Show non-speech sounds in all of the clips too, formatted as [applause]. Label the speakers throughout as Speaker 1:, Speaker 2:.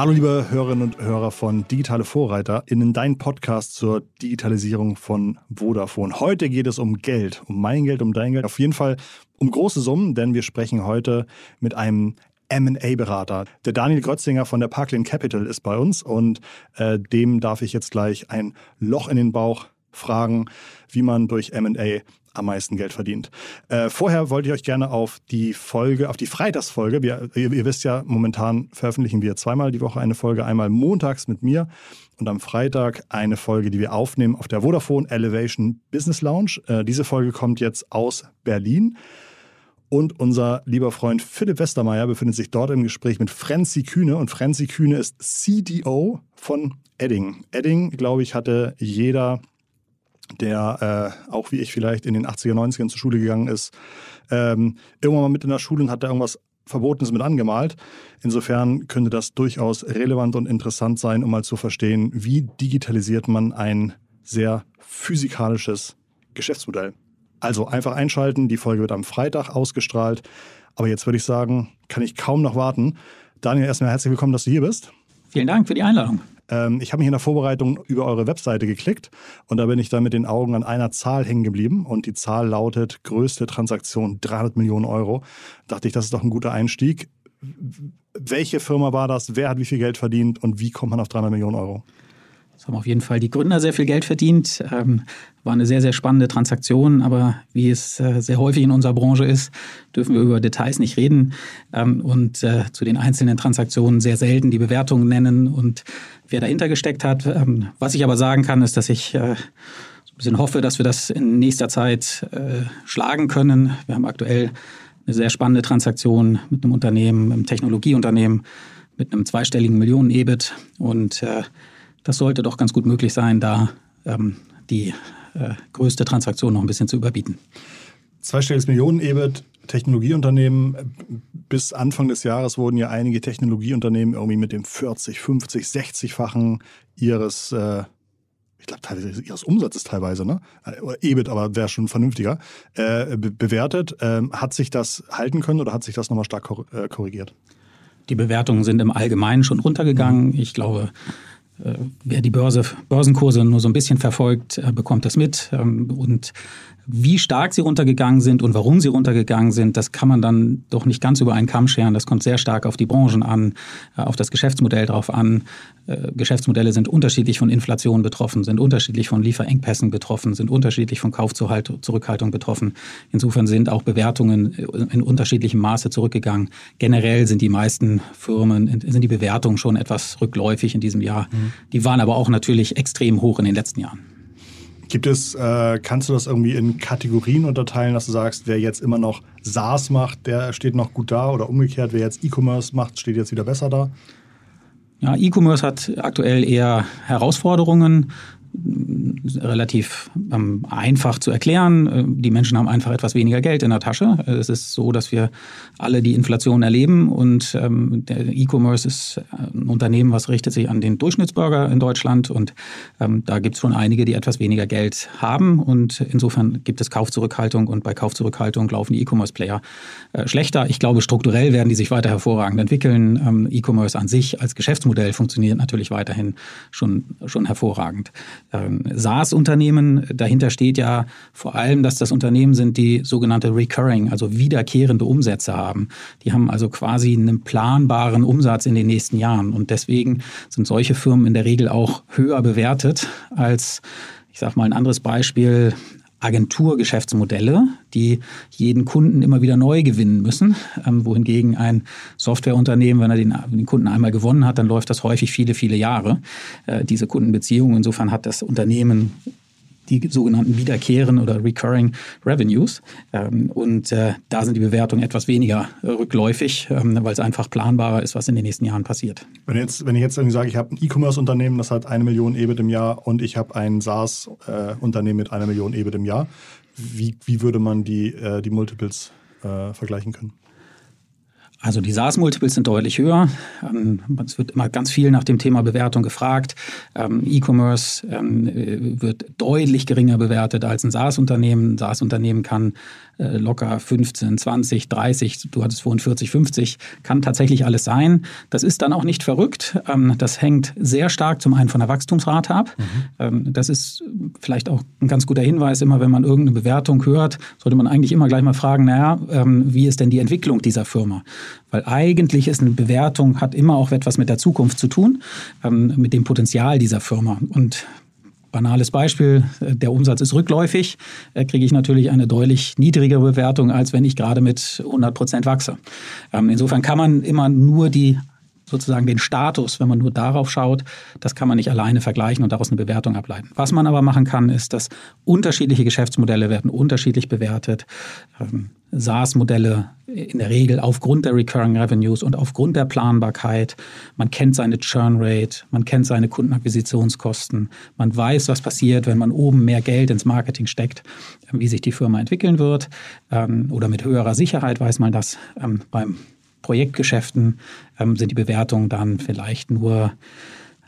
Speaker 1: Hallo liebe Hörerinnen und Hörer von Digitale Vorreiter in dein Podcast zur Digitalisierung von Vodafone. Heute geht es um Geld, um mein Geld, um dein Geld, auf jeden Fall um große Summen, denn wir sprechen heute mit einem M&A-Berater. Der Daniel Grötzinger von der Parkland Capital ist bei uns und äh, dem darf ich jetzt gleich ein Loch in den Bauch fragen, wie man durch M&A am meisten Geld verdient. Äh, vorher wollte ich euch gerne auf die Folge, auf die Freitagsfolge, wir, ihr, ihr, wisst ja, momentan veröffentlichen wir zweimal die Woche eine Folge, einmal montags mit mir und am Freitag eine Folge, die wir aufnehmen auf der Vodafone Elevation Business Lounge. Äh, diese Folge kommt jetzt aus Berlin. Und unser lieber Freund Philipp Westermeier befindet sich dort im Gespräch mit Franzi Kühne. Und Franzi Kühne ist CDO von Edding. Edding, glaube ich, hatte jeder der äh, auch wie ich vielleicht in den 80er, 90ern zur Schule gegangen ist, ähm, irgendwann mal mit in der Schule und hat da irgendwas Verbotenes mit angemalt. Insofern könnte das durchaus relevant und interessant sein, um mal zu verstehen, wie digitalisiert man ein sehr physikalisches Geschäftsmodell. Also einfach einschalten, die Folge wird am Freitag ausgestrahlt. Aber jetzt würde ich sagen, kann ich kaum noch warten. Daniel, erstmal herzlich willkommen, dass du hier bist.
Speaker 2: Vielen Dank für die Einladung.
Speaker 1: Ähm, ich habe mich in der Vorbereitung über eure Webseite geklickt und da bin ich dann mit den Augen an einer Zahl hängen geblieben und die Zahl lautet größte Transaktion 300 Millionen Euro. Dachte ich, das ist doch ein guter Einstieg. Welche Firma war das? Wer hat wie viel Geld verdient und wie kommt man auf 300 Millionen Euro?
Speaker 2: Es haben auf jeden Fall die Gründer sehr viel Geld verdient. Ähm, war eine sehr, sehr spannende Transaktion, aber wie es äh, sehr häufig in unserer Branche ist, dürfen wir über Details nicht reden ähm, und äh, zu den einzelnen Transaktionen sehr selten die Bewertungen nennen und wer dahinter gesteckt hat. Ähm, was ich aber sagen kann, ist, dass ich äh, ein bisschen hoffe, dass wir das in nächster Zeit schlagen können. Wir haben aktuell eine sehr spannende Transaktion mit einem Unternehmen, einem Technologieunternehmen, mit einem zweistelligen Millionen-EBIT und äh, das sollte doch ganz gut möglich sein, da ähm, die äh, größte Transaktion noch ein bisschen zu überbieten.
Speaker 1: Zweistelliges Millionen-EBIT, Technologieunternehmen. Bis Anfang des Jahres wurden ja einige Technologieunternehmen irgendwie mit dem 40, 50, 60-fachen ihres, äh, ich glaube teilweise ihres Umsatzes teilweise, ne? Oder EBIT, aber wäre schon vernünftiger, äh, be bewertet. Ähm, hat sich das halten können oder hat sich das nochmal stark kor äh, korrigiert?
Speaker 2: Die Bewertungen sind im Allgemeinen schon runtergegangen. Ich glaube, äh, wer die Börse, Börsenkurse nur so ein bisschen verfolgt, äh, bekommt das mit. Ähm, und wie stark sie runtergegangen sind und warum sie runtergegangen sind, das kann man dann doch nicht ganz über einen Kamm scheren. Das kommt sehr stark auf die Branchen an, äh, auf das Geschäftsmodell drauf an. Äh, Geschäftsmodelle sind unterschiedlich von Inflation betroffen, sind unterschiedlich von Lieferengpässen betroffen, sind unterschiedlich von Kaufzurückhaltung betroffen. Insofern sind auch Bewertungen in unterschiedlichem Maße zurückgegangen. Generell sind die meisten Firmen, sind die Bewertungen schon etwas rückläufig in diesem Jahr. Mhm. Die waren aber auch natürlich extrem hoch in den letzten Jahren.
Speaker 1: Gibt es, äh, kannst du das irgendwie in Kategorien unterteilen, dass du sagst, wer jetzt immer noch SaaS macht, der steht noch gut da oder umgekehrt, wer jetzt E-Commerce macht, steht jetzt wieder besser da?
Speaker 2: Ja, E-Commerce hat aktuell eher Herausforderungen relativ ähm, einfach zu erklären. Äh, die Menschen haben einfach etwas weniger Geld in der Tasche. Äh, es ist so, dass wir alle die Inflation erleben und ähm, der E-Commerce ist äh, ein Unternehmen, was richtet sich an den Durchschnittsbürger in Deutschland und ähm, da gibt es schon einige, die etwas weniger Geld haben und insofern gibt es Kaufzurückhaltung und bei Kaufzurückhaltung laufen die E-Commerce-Player äh, schlechter. Ich glaube, strukturell werden die sich weiter hervorragend entwickeln. Ähm, E-Commerce an sich als Geschäftsmodell funktioniert natürlich weiterhin schon, schon hervorragend ähm, SaaS-Unternehmen. Dahinter steht ja vor allem, dass das Unternehmen sind, die sogenannte Recurring, also wiederkehrende Umsätze haben. Die haben also quasi einen planbaren Umsatz in den nächsten Jahren. Und deswegen sind solche Firmen in der Regel auch höher bewertet als ich sage mal ein anderes Beispiel, Agenturgeschäftsmodelle, die jeden Kunden immer wieder neu gewinnen müssen, ähm, wohingegen ein Softwareunternehmen, wenn er den, den, Kunden einmal gewonnen hat, dann läuft das häufig viele, viele Jahre, äh, diese Kundenbeziehung. Insofern hat das Unternehmen die sogenannten wiederkehren oder recurring Revenues. Ähm, und äh, da sind die Bewertungen etwas weniger rückläufig, ähm, weil es einfach planbarer ist, was in den nächsten Jahren passiert.
Speaker 1: Wenn, jetzt, wenn ich jetzt irgendwie sage, ich habe ein E-Commerce-Unternehmen, das hat eine Million EBIT im Jahr und ich habe ein SaaS-Unternehmen mit einer Million EBIT im Jahr, wie, wie würde man die, äh, die Multiples äh, vergleichen können?
Speaker 2: Also die SaaS-Multiples sind deutlich höher. Ähm, es wird immer ganz viel nach dem Thema Bewertung gefragt. Ähm, E-Commerce ähm, äh, wird deutlich geringer bewertet als ein SaaS-Unternehmen. Ein SaaS-Unternehmen kann äh, locker 15, 20, 30, du hattest vorhin 40, 50, kann tatsächlich alles sein. Das ist dann auch nicht verrückt. Das hängt sehr stark zum einen von der Wachstumsrate ab. Mhm. Das ist vielleicht auch ein ganz guter Hinweis. Immer wenn man irgendeine Bewertung hört, sollte man eigentlich immer gleich mal fragen, naja, wie ist denn die Entwicklung dieser Firma? Weil eigentlich ist eine Bewertung, hat immer auch etwas mit der Zukunft zu tun, ähm, mit dem Potenzial dieser Firma. Und banales Beispiel, äh, der Umsatz ist rückläufig, äh, kriege ich natürlich eine deutlich niedrigere Bewertung, als wenn ich gerade mit 100 Prozent wachse. Ähm, insofern kann man immer nur die sozusagen den Status, wenn man nur darauf schaut, das kann man nicht alleine vergleichen und daraus eine Bewertung ableiten. Was man aber machen kann, ist, dass unterschiedliche Geschäftsmodelle werden unterschiedlich bewertet. Ähm, SaaS-Modelle in der Regel aufgrund der Recurring Revenues und aufgrund der Planbarkeit. Man kennt seine Churn Rate, man kennt seine Kundenakquisitionskosten, man weiß, was passiert, wenn man oben mehr Geld ins Marketing steckt, wie sich die Firma entwickeln wird. Ähm, oder mit höherer Sicherheit weiß man das ähm, beim Projektgeschäften ähm, sind die Bewertungen dann vielleicht nur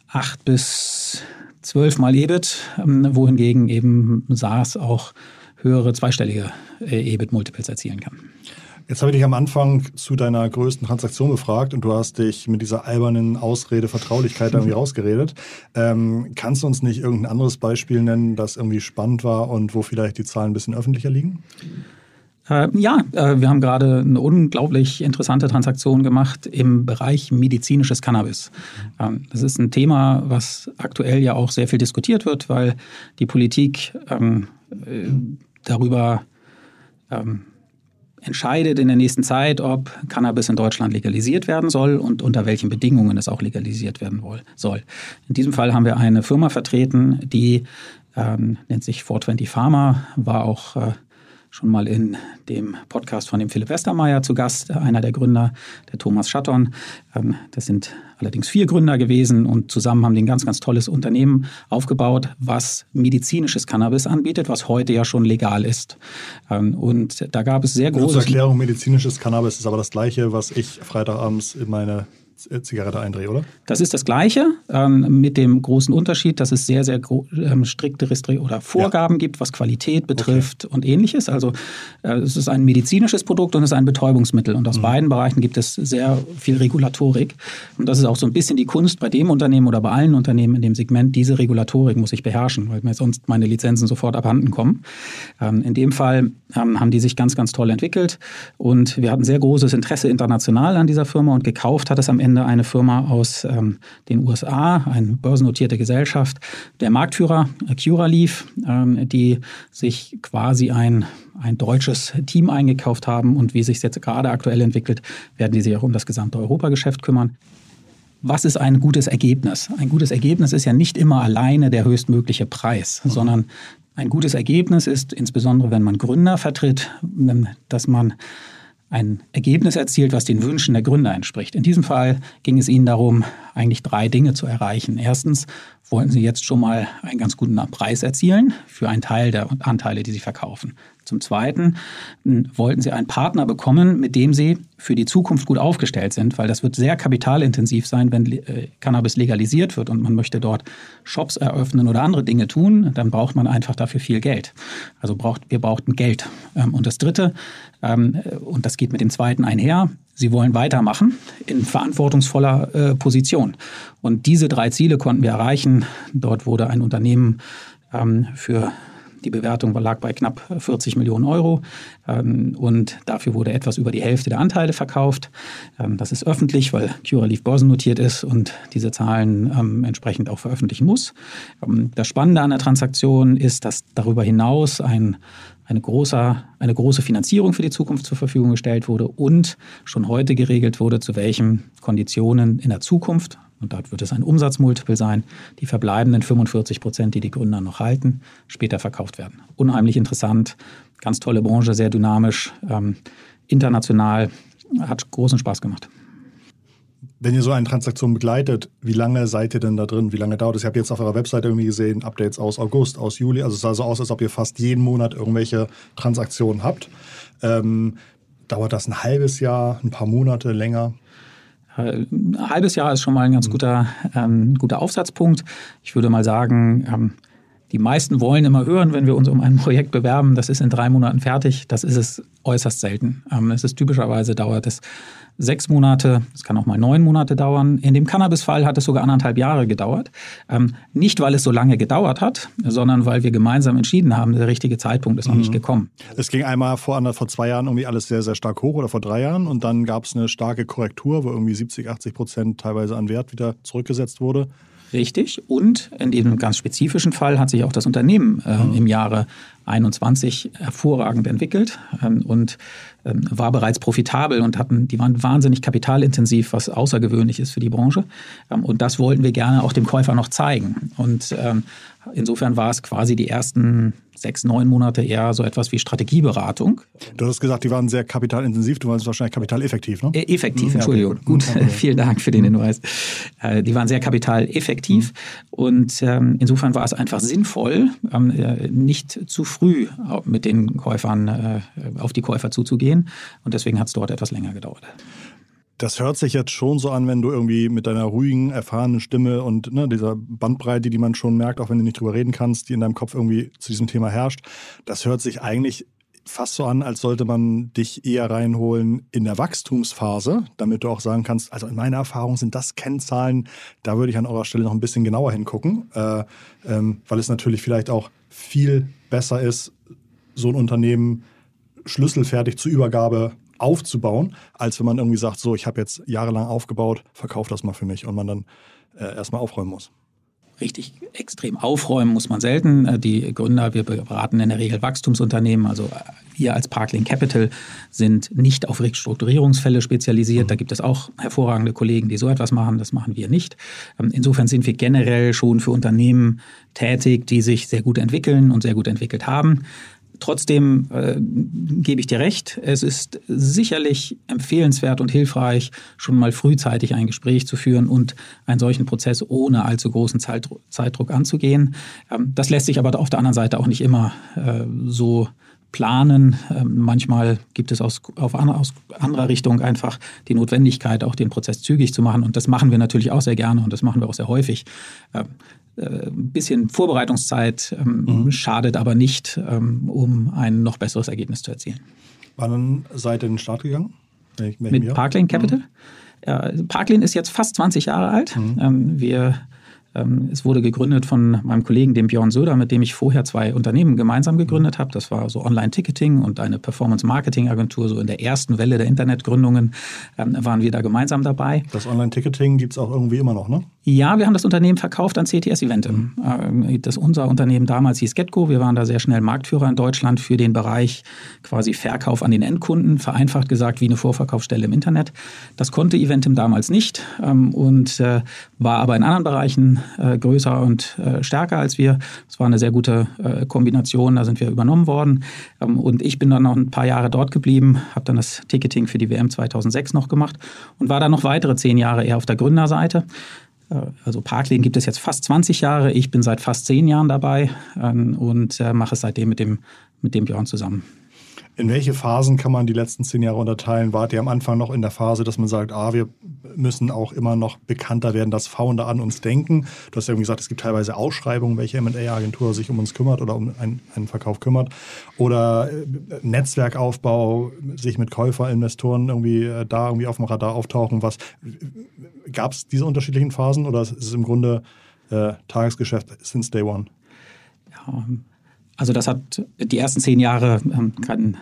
Speaker 2: acht bis zwölf Mal EBIT, ähm, wohingegen eben SaaS auch höhere zweistellige äh, EBIT-Multiples erzielen kann.
Speaker 1: Jetzt habe ich dich am Anfang zu deiner größten Transaktion befragt und du hast dich mit dieser albernen Ausrede Vertraulichkeit irgendwie [laughs] rausgeredet. Ähm, kannst du uns nicht irgendein anderes Beispiel nennen, das irgendwie spannend war und wo vielleicht die Zahlen ein bisschen öffentlicher liegen?
Speaker 2: Äh, ja, äh, wir haben gerade eine unglaublich interessante Transaktion gemacht im Bereich medizinisches Cannabis. Ähm, das ist ein Thema, was aktuell ja auch sehr viel diskutiert wird, weil die Politik ähm, äh, darüber ähm, entscheidet in der nächsten Zeit, ob Cannabis in Deutschland legalisiert werden soll und unter welchen Bedingungen es auch legalisiert werden soll. In diesem Fall haben wir eine Firma vertreten, die ähm, nennt sich 420 Pharma, war auch äh, schon mal in dem Podcast von dem Philipp Westermeier zu Gast, einer der Gründer, der Thomas Schatton. Ähm, das sind allerdings vier Gründer gewesen und zusammen haben die ein ganz, ganz tolles Unternehmen aufgebaut, was medizinisches Cannabis anbietet, was heute ja schon legal ist. Ähm, und da gab es sehr große...
Speaker 1: Zur Erklärung, medizinisches Cannabis ist aber das gleiche, was ich Freitagabends in meine Zigarette eindrehe, oder?
Speaker 2: Das ist das Gleiche, ähm, mit dem großen Unterschied, dass es sehr, sehr ähm, strikte Restri oder Vorgaben ja. gibt, was Qualität betrifft okay. und ähnliches. Also äh, es ist ein medizinisches Produkt und es ist ein Betäubungsmittel. Und aus mhm. beiden Bereichen gibt es sehr viel Regulatorik. Und das ist auch so ein bisschen die Kunst bei dem Unternehmen oder bei allen Unternehmen in dem Segment. Diese Regulatorik muss ich beherrschen, weil mir sonst meine Lizenzen sofort abhanden kommen. Ähm, in dem Fall ähm, haben die sich ganz, ganz toll entwickelt. Und wir hatten sehr großes Interesse international an dieser Firma und gekauft hat es am Ende Ende eine Firma aus ähm, den USA, eine börsennotierte Gesellschaft, der Marktführer äh, Curaleaf, ähm, die sich quasi ein, ein deutsches Team eingekauft haben und wie sich es jetzt gerade aktuell entwickelt, werden die sich auch um das gesamte Europageschäft kümmern. Was ist ein gutes Ergebnis? Ein gutes Ergebnis ist ja nicht immer alleine der höchstmögliche Preis, mhm. sondern ein gutes Ergebnis ist insbesondere, wenn man Gründer vertritt, dass man ein Ergebnis erzielt, was den Wünschen der Gründer entspricht. In diesem Fall ging es ihnen darum, eigentlich drei Dinge zu erreichen. Erstens wollten sie jetzt schon mal einen ganz guten Preis erzielen für einen Teil der Anteile, die sie verkaufen. Zum Zweiten wollten sie einen Partner bekommen, mit dem sie für die Zukunft gut aufgestellt sind, weil das wird sehr kapitalintensiv sein, wenn äh, Cannabis legalisiert wird und man möchte dort Shops eröffnen oder andere Dinge tun, dann braucht man einfach dafür viel Geld. Also braucht, wir brauchten Geld. Ähm, und das Dritte, ähm, und das geht mit dem Zweiten einher, Sie wollen weitermachen in verantwortungsvoller äh, Position. Und diese drei Ziele konnten wir erreichen. Dort wurde ein Unternehmen ähm, für die Bewertung lag bei knapp 40 Millionen Euro ähm, und dafür wurde etwas über die Hälfte der Anteile verkauft. Ähm, das ist öffentlich, weil Curaleaf börsennotiert ist und diese Zahlen ähm, entsprechend auch veröffentlichen muss. Ähm, das Spannende an der Transaktion ist, dass darüber hinaus ein eine große, eine große Finanzierung für die Zukunft zur Verfügung gestellt wurde und schon heute geregelt wurde, zu welchen Konditionen in der Zukunft, und dort wird es ein Umsatzmultiple sein, die verbleibenden 45 Prozent, die die Gründer noch halten, später verkauft werden. Unheimlich interessant, ganz tolle Branche, sehr dynamisch, ähm, international, hat großen Spaß gemacht.
Speaker 1: Wenn ihr so eine Transaktion begleitet, wie lange seid ihr denn da drin? Wie lange dauert es? Ich habe jetzt auf eurer Webseite irgendwie gesehen, Updates aus August, aus Juli. Also es sah so aus, als ob ihr fast jeden Monat irgendwelche Transaktionen habt. Ähm, Dauert das ein halbes Jahr, ein paar Monate länger?
Speaker 2: Ein halbes Jahr ist schon mal ein ganz guter, ähm, guter Aufsatzpunkt. Ich würde mal sagen, ähm, die meisten wollen immer hören, wenn wir uns um ein [laughs] Projekt bewerben, das ist in drei Monaten fertig. Das ist es äußerst selten. Ähm, es ist typischerweise dauert es sechs Monate, es kann auch mal neun Monate dauern. In dem Cannabis-Fall hat es sogar anderthalb Jahre gedauert. Ähm, nicht, weil es so lange gedauert hat, sondern weil wir gemeinsam entschieden haben, der richtige Zeitpunkt ist noch mhm. nicht gekommen.
Speaker 1: Es ging einmal vor, vor zwei Jahren irgendwie alles sehr, sehr stark hoch oder vor drei Jahren und dann gab es eine starke Korrektur, wo irgendwie 70, 80 Prozent teilweise an Wert wieder zurückgesetzt wurde.
Speaker 2: Richtig. Und in diesem ganz spezifischen Fall hat sich auch das Unternehmen äh, mhm. im Jahre 21 hervorragend entwickelt ähm, und ähm, war bereits profitabel und hatten, die waren wahnsinnig kapitalintensiv, was außergewöhnlich ist für die Branche. Ähm, und das wollten wir gerne auch dem Käufer noch zeigen. Und ähm, insofern war es quasi die ersten sechs, neun Monate eher so etwas wie Strategieberatung.
Speaker 1: Du hast gesagt, die waren sehr kapitalintensiv, du meinst wahrscheinlich kapitaleffektiv, ne?
Speaker 2: Äh, effektiv, mhm, Entschuldigung. Okay, gut, gut. [laughs] vielen Dank für den Hinweis. Äh, die waren sehr kapitaleffektiv mhm. und ähm, insofern war es einfach sinnvoll, ähm, äh, nicht zu früh mit den Käufern äh, auf die Käufer zuzugehen und deswegen hat es dort etwas länger gedauert.
Speaker 1: Das hört sich jetzt schon so an, wenn du irgendwie mit deiner ruhigen, erfahrenen Stimme und ne, dieser Bandbreite, die man schon merkt, auch wenn du nicht drüber reden kannst, die in deinem Kopf irgendwie zu diesem Thema herrscht, das hört sich eigentlich fast so an, als sollte man dich eher reinholen in der Wachstumsphase, damit du auch sagen kannst, also in meiner Erfahrung sind das Kennzahlen, da würde ich an eurer Stelle noch ein bisschen genauer hingucken, äh, ähm, weil es natürlich vielleicht auch viel besser ist, so ein Unternehmen schlüsselfertig zur Übergabe aufzubauen, als wenn man irgendwie sagt, so, ich habe jetzt jahrelang aufgebaut, verkauf das mal für mich und man dann äh, erstmal aufräumen muss.
Speaker 2: Richtig extrem aufräumen muss man selten. Äh, die Gründer, wir beraten in der Regel Wachstumsunternehmen. Also äh, wir als Parklink Capital sind nicht auf Restrukturierungsfälle spezialisiert. Da gibt es auch hervorragende Kollegen, die so etwas machen. Das machen wir nicht. Ähm, insofern sind wir generell schon für Unternehmen tätig, die sich sehr gut entwickeln und sehr gut entwickelt haben. Trotzdem äh, gebe ich dir recht, es ist sicherlich empfehlenswert und hilfreich, schon mal frühzeitig ein Gespräch zu führen und einen solchen Prozess ohne allzu großen Zeitdruck anzugehen. Ähm, das lässt sich aber auf der anderen Seite auch nicht immer äh, so planen. Ähm, manchmal gibt es aus, auf, aus anderer Richtung einfach die Notwendigkeit, auch den Prozess zügig zu machen. Und das machen wir natürlich auch sehr gerne und das machen wir auch sehr häufig. Ähm, äh, ein bisschen Vorbereitungszeit ähm, mhm. schadet aber nicht, ähm, um ein noch besseres Ergebnis zu erzielen.
Speaker 1: Wann seid ihr in den Start gegangen?
Speaker 2: Mit Parklane Capital. Mhm. Ja, Parklane ist jetzt fast 20 Jahre alt. Mhm. Ähm, wir es wurde gegründet von meinem Kollegen, dem Björn Söder, mit dem ich vorher zwei Unternehmen gemeinsam gegründet habe. Das war so Online-Ticketing und eine Performance-Marketing-Agentur. So in der ersten Welle der Internetgründungen ähm, waren wir da gemeinsam dabei.
Speaker 1: Das Online-Ticketing gibt es auch irgendwie immer noch, ne?
Speaker 2: Ja, wir haben das Unternehmen verkauft an CTS Eventim. Mhm. Das unser Unternehmen damals hieß Getco. Wir waren da sehr schnell Marktführer in Deutschland für den Bereich quasi Verkauf an den Endkunden, vereinfacht gesagt wie eine Vorverkaufsstelle im Internet. Das konnte Eventim damals nicht ähm, und äh, war aber in anderen Bereichen äh, größer und äh, stärker als wir. Es war eine sehr gute äh, Kombination, da sind wir übernommen worden. Ähm, und ich bin dann noch ein paar Jahre dort geblieben, habe dann das Ticketing für die WM 2006 noch gemacht und war dann noch weitere zehn Jahre eher auf der Gründerseite. Äh, also Parklane gibt es jetzt fast 20 Jahre. Ich bin seit fast zehn Jahren dabei ähm, und äh, mache es seitdem mit dem, mit dem Björn zusammen.
Speaker 1: In welche Phasen kann man die letzten zehn Jahre unterteilen? Wart ihr am Anfang noch in der Phase, dass man sagt, ah, wir müssen auch immer noch bekannter werden, dass Founder an uns denken? Du hast ja irgendwie gesagt, es gibt teilweise Ausschreibungen, welche M&A-Agentur sich um uns kümmert oder um einen, einen Verkauf kümmert. Oder äh, Netzwerkaufbau, sich mit Käufer, Investoren irgendwie äh, da irgendwie auf dem Radar auftauchen. Was gab es diese unterschiedlichen Phasen oder ist es im Grunde äh, Tagesgeschäft since day one?
Speaker 2: Ja, also das hat die ersten zehn Jahre ähm, kann,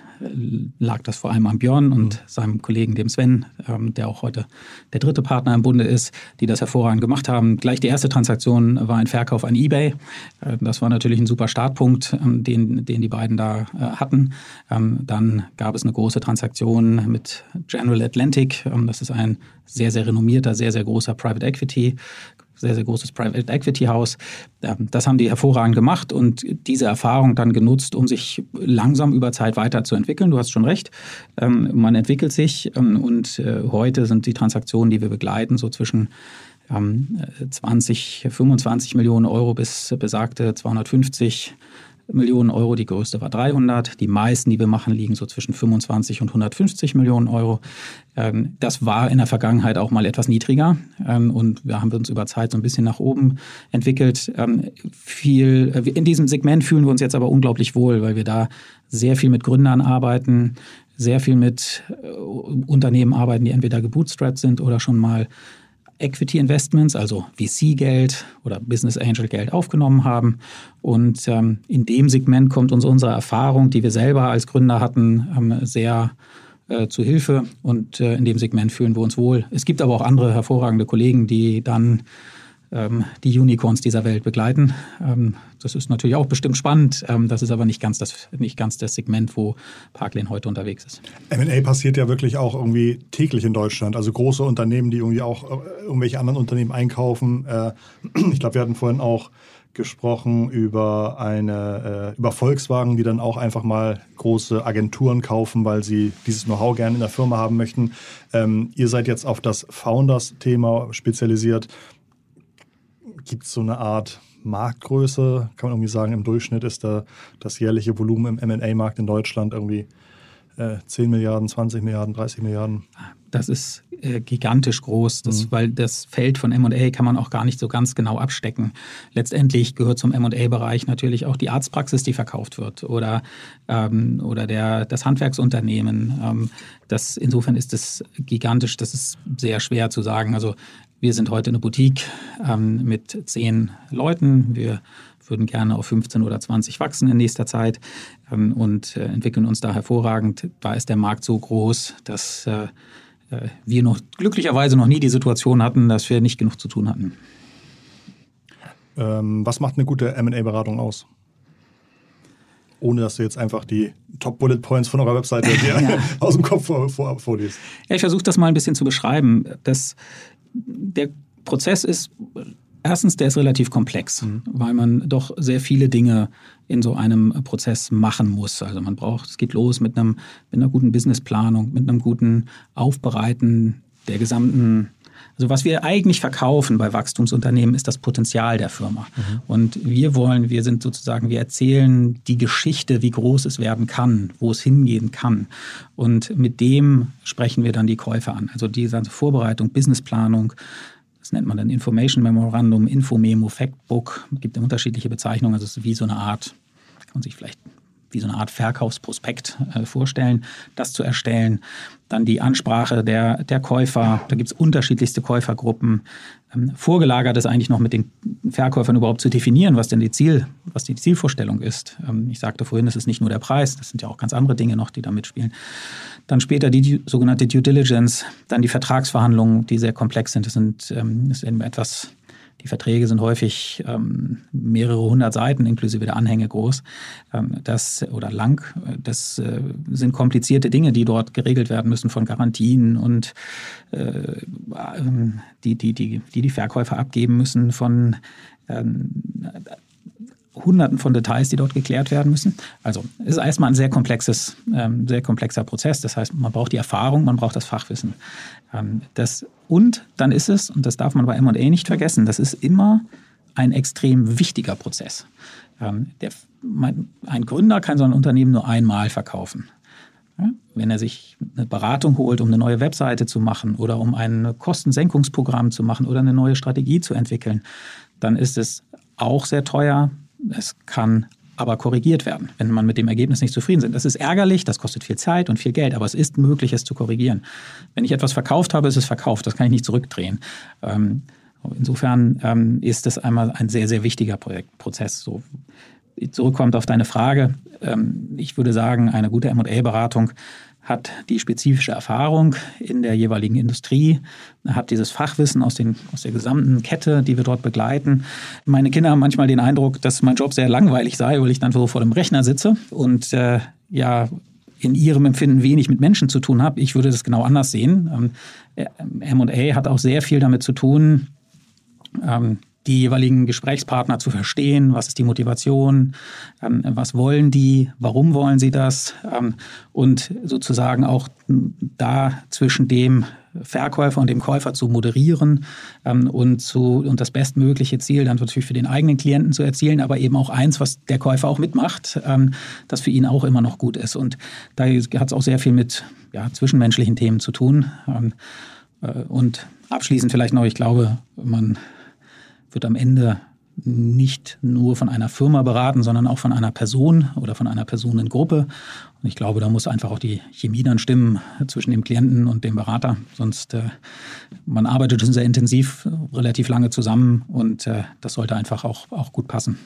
Speaker 2: lag das vor allem an Björn und mhm. seinem Kollegen dem Sven, ähm, der auch heute der dritte Partner im Bunde ist, die das hervorragend gemacht haben. Gleich die erste Transaktion war ein Verkauf an eBay. Äh, das war natürlich ein super Startpunkt, ähm, den, den die beiden da äh, hatten. Ähm, dann gab es eine große Transaktion mit General Atlantic. Ähm, das ist ein sehr, sehr renommierter, sehr, sehr großer Private Equity sehr, sehr großes Private Equity Haus. Das haben die hervorragend gemacht und diese Erfahrung dann genutzt, um sich langsam über Zeit weiterzuentwickeln. Du hast schon recht. Ähm, man entwickelt sich ähm, und äh, heute sind die Transaktionen, die wir begleiten, so zwischen 20, ähm, 25 Millionen Euro bis besagte 250 Millionen Euro, die größte war 300. Die meisten, die wir machen, liegen so zwischen 25 und 150 Millionen Euro. Ähm, das war in der Vergangenheit auch mal etwas niedriger ähm, und wir haben uns über Zeit so ein bisschen nach oben entwickelt. Ähm, viel, äh, in diesem Segment fühlen wir uns jetzt aber unglaublich wohl, weil wir da sehr viel mit Gründern arbeiten, sehr viel mit äh, Unternehmen arbeiten, die entweder gebootstrapped sind oder schon mal Equity Investments, also VC-Geld oder Business Angel Geld aufgenommen haben. Und ähm, in dem Segment kommt uns unsere Erfahrung, die wir selber als Gründer hatten, ähm, sehr äh, zu Hilfe. Und äh, in dem Segment fühlen wir uns wohl. Es gibt aber auch andere hervorragende Kollegen, die dann ähm, die Unicorns dieser Welt begleiten. Ähm, das ist natürlich auch bestimmt spannend. Ähm, das ist aber nicht ganz das, nicht ganz das Segment, wo Parklane heute unterwegs ist.
Speaker 1: M&A passiert ja wirklich auch irgendwie täglich in Deutschland. Also große Unternehmen, die irgendwie auch äh, irgendwelche anderen Unternehmen einkaufen. Äh, [clears throat] ich glaube, wir hatten vorhin auch gesprochen über eine äh, über Volkswagen, die dann auch einfach mal große Agenturen kaufen, weil sie dieses Know-how gerne in der Firma haben möchten. Ähm, ihr seid jetzt auf das Founders-Thema spezialisiert gibt es so eine Art Marktgröße? Kann man irgendwie sagen, im Durchschnitt ist da das jährliche Volumen im MA-Markt in Deutschland irgendwie äh, 10 Milliarden, 20 Milliarden, 30 Milliarden?
Speaker 2: Das ist äh, gigantisch groß, das, mhm. weil das Feld von MA kann man auch gar nicht so ganz genau abstecken. Letztendlich gehört zum MA-Bereich natürlich auch die Arztpraxis, die verkauft wird oder, ähm, oder der, das Handwerksunternehmen. Ähm, das, insofern ist es gigantisch, das ist sehr schwer zu sagen. Also wir sind heute eine Boutique ähm, mit zehn Leuten. Wir würden gerne auf 15 oder 20 wachsen in nächster Zeit ähm, und äh, entwickeln uns da hervorragend. Da ist der Markt so groß, dass äh, äh, wir noch glücklicherweise noch nie die Situation hatten, dass wir nicht genug zu tun hatten.
Speaker 1: Ähm, was macht eine gute MA-Beratung aus? ohne dass du jetzt einfach die Top-Bullet Points von eurer Webseite [laughs] ja. aus dem Kopf vor, vor, vorliest.
Speaker 2: Ja, ich versuche das mal ein bisschen zu beschreiben. Das, der Prozess ist erstens, der ist relativ komplex, mhm. weil man doch sehr viele Dinge in so einem Prozess machen muss. Also man braucht, es geht los mit einem mit einer guten Businessplanung, mit einem guten Aufbereiten der gesamten also was wir eigentlich verkaufen bei Wachstumsunternehmen ist das Potenzial der Firma. Mhm. Und wir wollen, wir sind sozusagen, wir erzählen die Geschichte, wie groß es werden kann, wo es hingehen kann. Und mit dem sprechen wir dann die Käufer an. Also diese Vorbereitung, Businessplanung, das nennt man dann Information Memorandum, Infomemo, Factbook, gibt unterschiedliche Bezeichnungen. Also es ist wie so eine Art, kann man sich vielleicht wie so eine Art Verkaufsprospekt äh, vorstellen, das zu erstellen. Dann die Ansprache der, der Käufer, da gibt es unterschiedlichste Käufergruppen. Ähm, vorgelagert ist eigentlich noch mit den Verkäufern überhaupt zu definieren, was denn die Ziel, was die Zielvorstellung ist. Ähm, ich sagte vorhin, es ist nicht nur der Preis, das sind ja auch ganz andere Dinge noch, die da mitspielen. Dann später die, sogenannte Due Diligence, dann die Vertragsverhandlungen, die sehr komplex sind. Das sind ähm, ist etwas die Verträge sind häufig ähm, mehrere hundert Seiten inklusive der Anhänge groß. Ähm, das oder lang. Das äh, sind komplizierte Dinge, die dort geregelt werden müssen von Garantien und äh, die, die, die, die die Verkäufer abgeben müssen von ähm, Hunderten von Details, die dort geklärt werden müssen. Also es ist erstmal ein sehr komplexes, ähm, sehr komplexer Prozess. Das heißt, man braucht die Erfahrung, man braucht das Fachwissen. Ähm, das, und dann ist es, und das darf man bei M&A nicht vergessen, das ist immer ein extrem wichtiger Prozess. Ähm, der, mein, ein Gründer kann so ein Unternehmen nur einmal verkaufen. Wenn er sich eine Beratung holt, um eine neue Webseite zu machen oder um ein Kostensenkungsprogramm zu machen oder eine neue Strategie zu entwickeln, dann ist es auch sehr teuer, es kann aber korrigiert werden, wenn man mit dem Ergebnis nicht zufrieden ist. Das ist ärgerlich, das kostet viel Zeit und viel Geld, aber es ist möglich, es zu korrigieren. Wenn ich etwas verkauft habe, ist es verkauft, das kann ich nicht zurückdrehen. Ähm, insofern ähm, ist das einmal ein sehr, sehr wichtiger Prozess. So, zurückkommt auf deine Frage. Ähm, ich würde sagen, eine gute M&A-Beratung hat die spezifische Erfahrung in der jeweiligen Industrie, hat dieses Fachwissen aus, den, aus der gesamten Kette, die wir dort begleiten. Meine Kinder haben manchmal den Eindruck, dass mein Job sehr langweilig sei, weil ich dann so vor dem Rechner sitze und äh, ja in ihrem Empfinden wenig mit Menschen zu tun habe. Ich würde das genau anders sehen. Ähm, M&A hat auch sehr viel damit zu tun, ähm, die jeweiligen Gesprächspartner zu verstehen, was ist die Motivation, ähm, was wollen die, warum wollen sie das ähm, und sozusagen auch da zwischen dem, Verkäufer und dem Käufer zu moderieren ähm, und, zu, und das bestmögliche Ziel dann natürlich für den eigenen Klienten zu erzielen, aber eben auch eins, was der Käufer auch mitmacht, ähm, das für ihn auch immer noch gut ist. Und da hat es auch sehr viel mit ja, zwischenmenschlichen Themen zu tun. Ähm, äh, und abschließend vielleicht noch, ich glaube, man wird am Ende nicht nur von einer Firma beraten, sondern auch von einer Person oder von einer Personengruppe. Und ich glaube, da muss einfach auch die Chemie dann stimmen zwischen dem Klienten und dem Berater. Sonst, äh, man arbeitet schon sehr intensiv, relativ lange zusammen und äh, das sollte einfach auch, auch gut passen.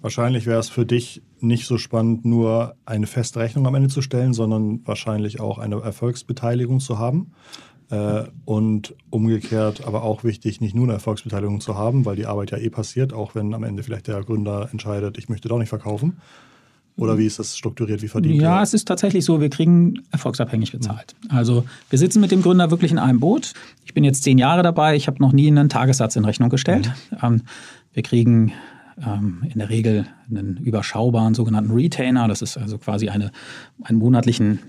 Speaker 1: Wahrscheinlich wäre es für dich nicht so spannend, nur eine feste Rechnung am Ende zu stellen, sondern wahrscheinlich auch eine Erfolgsbeteiligung zu haben. Äh, und umgekehrt aber auch wichtig, nicht nur eine Erfolgsbeteiligung zu haben, weil die Arbeit ja eh passiert, auch wenn am Ende vielleicht der Gründer entscheidet, ich möchte doch nicht verkaufen. Oder wie ist das strukturiert? Wie verdient
Speaker 2: Ja, ihr? es ist tatsächlich so, wir kriegen erfolgsabhängig bezahlt. Also wir sitzen mit dem Gründer wirklich in einem Boot. Ich bin jetzt zehn Jahre dabei, ich habe noch nie einen Tagessatz in Rechnung gestellt. Mhm. Ähm, wir kriegen ähm, in der Regel einen überschaubaren sogenannten Retainer. Das ist also quasi eine, einen monatlichen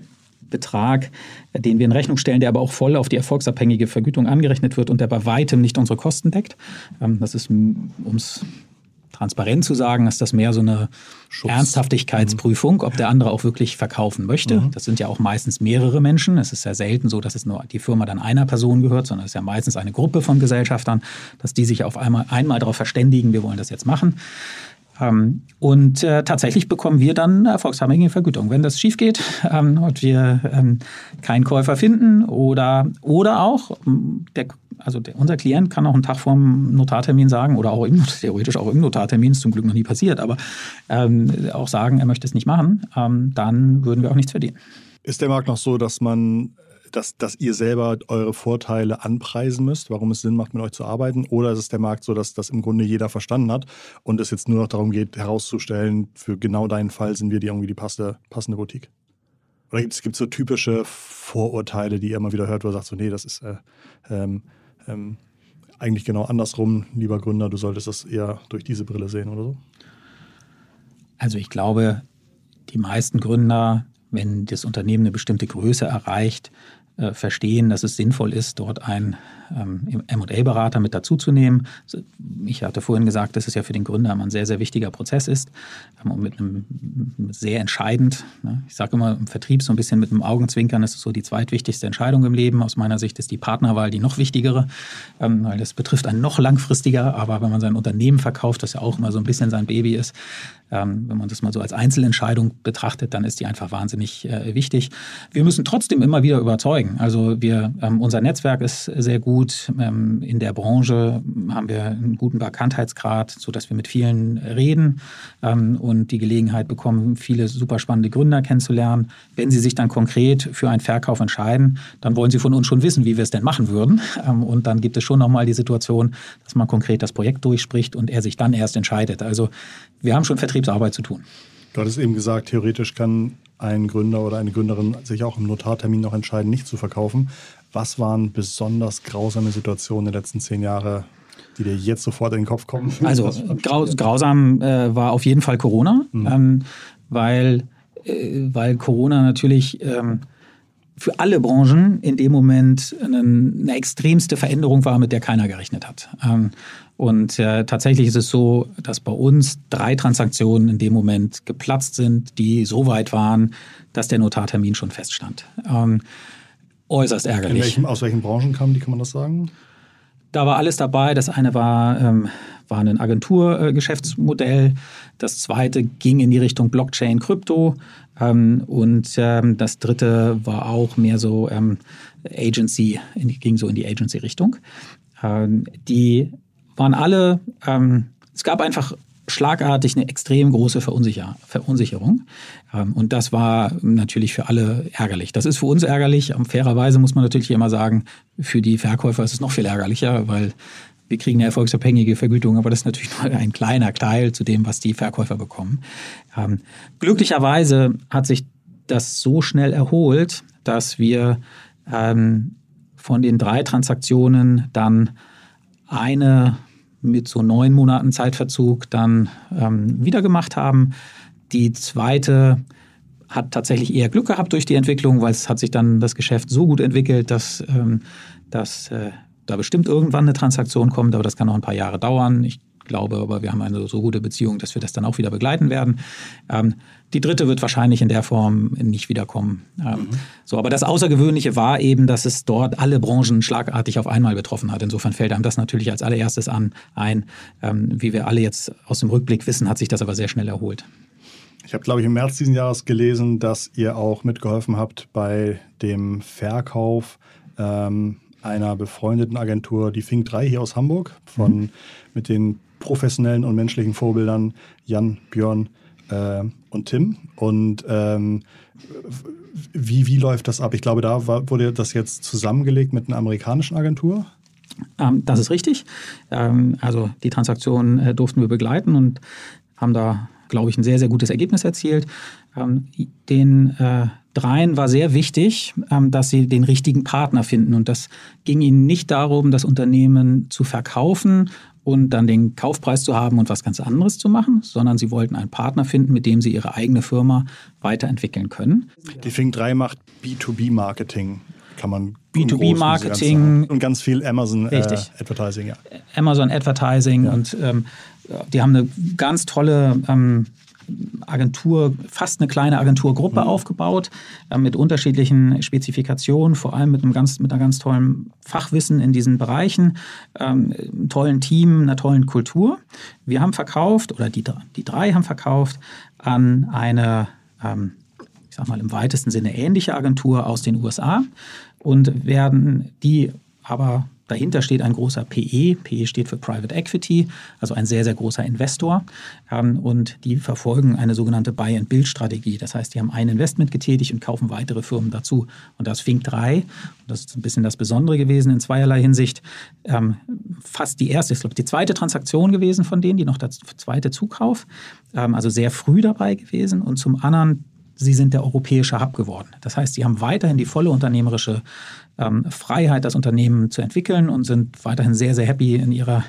Speaker 2: Betrag, den wir in Rechnung stellen, der aber auch voll auf die erfolgsabhängige Vergütung angerechnet wird und der bei weitem nicht unsere Kosten deckt. Ähm, das ist, um es transparent zu sagen, ist das mehr so eine Schutz. Ernsthaftigkeitsprüfung, ob der andere auch wirklich verkaufen möchte. Mhm. Das sind ja auch meistens mehrere Menschen. Es ist ja selten so, dass es nur die Firma dann einer Person gehört, sondern es ist ja meistens eine Gruppe von Gesellschaftern, dass die sich auf einmal, einmal darauf verständigen, wir wollen das jetzt machen. Ähm, und äh, tatsächlich bekommen wir dann erfolgsabhängige Vergütung. Wenn das schief geht [laughs] ähm, und wir ähm, keinen Käufer finden oder, oder auch, der, also der, unser Klient kann auch einen Tag vorm Notartermin sagen oder auch im, [laughs] theoretisch auch im Notartermin, ist zum Glück noch nie passiert, aber auch sagen, er möchte es nicht machen, dann würden wir auch nichts verdienen.
Speaker 1: Ist der Markt noch so, dass man dass, dass ihr selber eure Vorteile anpreisen müsst, warum es Sinn macht, mit euch zu arbeiten? Oder ist es der Markt so, dass das im Grunde jeder verstanden hat und es jetzt nur noch darum geht, herauszustellen, für genau deinen Fall sind wir die irgendwie die passende, passende Boutique? Oder gibt es so typische Vorurteile, die ihr immer wieder hört, wo ihr sagt, so, nee, das ist äh, ähm, ähm, eigentlich genau andersrum, lieber Gründer, du solltest das eher durch diese Brille sehen oder so?
Speaker 2: Also ich glaube, die meisten Gründer, wenn das Unternehmen eine bestimmte Größe erreicht, äh, verstehen, dass es sinnvoll ist, dort einen ähm, MA-Berater mit dazuzunehmen. Ich hatte vorhin gesagt, dass es ja für den Gründer ein sehr, sehr wichtiger Prozess ist ähm, und mit einem sehr entscheidend. Ne? Ich sage immer im Vertrieb so ein bisschen mit einem Augenzwinkern, das ist so die zweitwichtigste Entscheidung im Leben. Aus meiner Sicht ist die Partnerwahl die noch wichtigere, ähm, weil das betrifft einen noch langfristiger. Aber wenn man sein Unternehmen verkauft, das ja auch immer so ein bisschen sein Baby ist, ähm, wenn man das mal so als Einzelentscheidung betrachtet, dann ist die einfach wahnsinnig äh, wichtig. Wir müssen trotzdem immer wieder überzeugen. Also wir, ähm, unser Netzwerk ist sehr gut. Ähm, in der Branche haben wir einen guten Bekanntheitsgrad, sodass wir mit vielen reden ähm, und die Gelegenheit bekommen, viele super spannende Gründer kennenzulernen. Wenn sie sich dann konkret für einen Verkauf entscheiden, dann wollen sie von uns schon wissen, wie wir es denn machen würden. Ähm, und dann gibt es schon nochmal die Situation, dass man konkret das Projekt durchspricht und er sich dann erst entscheidet. Also wir haben schon Vertriebsarbeit zu tun.
Speaker 1: Du hattest eben gesagt, theoretisch kann ein Gründer oder eine Gründerin sich auch im Notartermin noch entscheiden, nicht zu verkaufen. Was waren besonders grausame Situationen der letzten zehn Jahre, die dir jetzt sofort in den Kopf kommen?
Speaker 2: Also [laughs] graus grausam äh, war auf jeden Fall Corona, mhm. ähm, weil, äh, weil Corona natürlich ähm, für alle Branchen in dem Moment eine, extremste Veränderung war, mit der keiner gerechnet hat. Ähm, und äh, tatsächlich ist es so, dass bei uns drei Transaktionen in dem Moment geplatzt sind, die so weit waren, dass der Notartermin schon feststand. Ähm, äußerst ärgerlich.
Speaker 1: Welchem, aus welchen Branchen kamen die, kann man das sagen?
Speaker 2: Da war alles dabei. Das eine war, ähm, war ein Agenturgeschäftsmodell. das zweite ging in die Richtung Blockchain, Krypto. Ähm, und ähm, das dritte war auch mehr so ähm, Agency, ging so in die Agency-Richtung. Ähm, die waren alle, ähm, es gab einfach schlagartig eine extrem große Verunsicher Verunsicherung. Ähm, und das war natürlich für alle ärgerlich. Das ist für uns ärgerlich. Fairerweise muss man natürlich immer sagen, für die Verkäufer ist es noch viel ärgerlicher, weil wir kriegen eine erfolgsabhängige Vergütung, aber das ist natürlich nur ein kleiner Teil zu dem, was die Verkäufer bekommen. Ähm, glücklicherweise hat sich das so schnell erholt, dass wir ähm, von den drei Transaktionen dann eine mit so neun Monaten Zeitverzug dann ähm, wieder gemacht haben. Die zweite hat tatsächlich eher Glück gehabt durch die Entwicklung, weil es hat sich dann das Geschäft so gut entwickelt, dass, ähm, dass äh, da bestimmt irgendwann eine Transaktion kommt, aber das kann noch ein paar Jahre dauern. Ich glaube aber, wir haben eine so gute Beziehung, dass wir das dann auch wieder begleiten werden. Ähm, die dritte wird wahrscheinlich in der Form nicht wiederkommen. Ähm, mhm. So, aber das Außergewöhnliche war eben, dass es dort alle Branchen schlagartig auf einmal betroffen hat. Insofern fällt einem das natürlich als allererstes an ein. Ähm, wie wir alle jetzt aus dem Rückblick wissen, hat sich das aber sehr schnell erholt.
Speaker 1: Ich habe, glaube ich, im März diesen Jahres gelesen, dass ihr auch mitgeholfen habt bei dem Verkauf ähm, einer befreundeten Agentur, die Fink 3 hier aus Hamburg, von, mhm. mit den professionellen und menschlichen Vorbildern Jan, Björn äh, und Tim. Und ähm, wie, wie läuft das ab? Ich glaube, da war, wurde das jetzt zusammengelegt mit einer amerikanischen Agentur.
Speaker 2: Ähm, das ist richtig. Ähm, also die Transaktion äh, durften wir begleiten und haben da, glaube ich, ein sehr, sehr gutes Ergebnis erzielt. Ähm, den äh, dreien war sehr wichtig, ähm, dass sie den richtigen Partner finden. Und das ging ihnen nicht darum, das Unternehmen zu verkaufen und dann den Kaufpreis zu haben und was ganz anderes zu machen, sondern sie wollten einen Partner finden, mit dem sie ihre eigene Firma weiterentwickeln können.
Speaker 1: Die Fink 3 macht B2B-Marketing kann man
Speaker 2: B2B-Marketing
Speaker 1: und ganz viel Amazon äh, Advertising, ja.
Speaker 2: Amazon Advertising ja. und ähm, die haben eine ganz tolle ähm, Agentur, fast eine kleine Agenturgruppe mhm. aufgebaut, äh, mit unterschiedlichen Spezifikationen, vor allem mit einem ganz, mit einer ganz tollen Fachwissen in diesen Bereichen, ähm, einem tollen Team, einer tollen Kultur. Wir haben verkauft, oder die, die drei haben verkauft an eine, ähm, ich sag mal im weitesten Sinne ähnliche Agentur aus den USA und werden die aber Dahinter steht ein großer PE. PE steht für Private Equity, also ein sehr, sehr großer Investor. Ähm, und die verfolgen eine sogenannte Buy-and-Build-Strategie. Das heißt, die haben ein Investment getätigt und kaufen weitere Firmen dazu. Und das Fink 3, und das ist ein bisschen das Besondere gewesen in zweierlei Hinsicht, ähm, fast die erste, ich glaube, die zweite Transaktion gewesen von denen, die noch der zweite Zukauf, ähm, also sehr früh dabei gewesen. Und zum anderen sie sind der europäische Hub geworden. Das heißt, sie haben weiterhin die volle unternehmerische ähm, Freiheit, das Unternehmen zu entwickeln und sind weiterhin sehr, sehr happy in ihrer,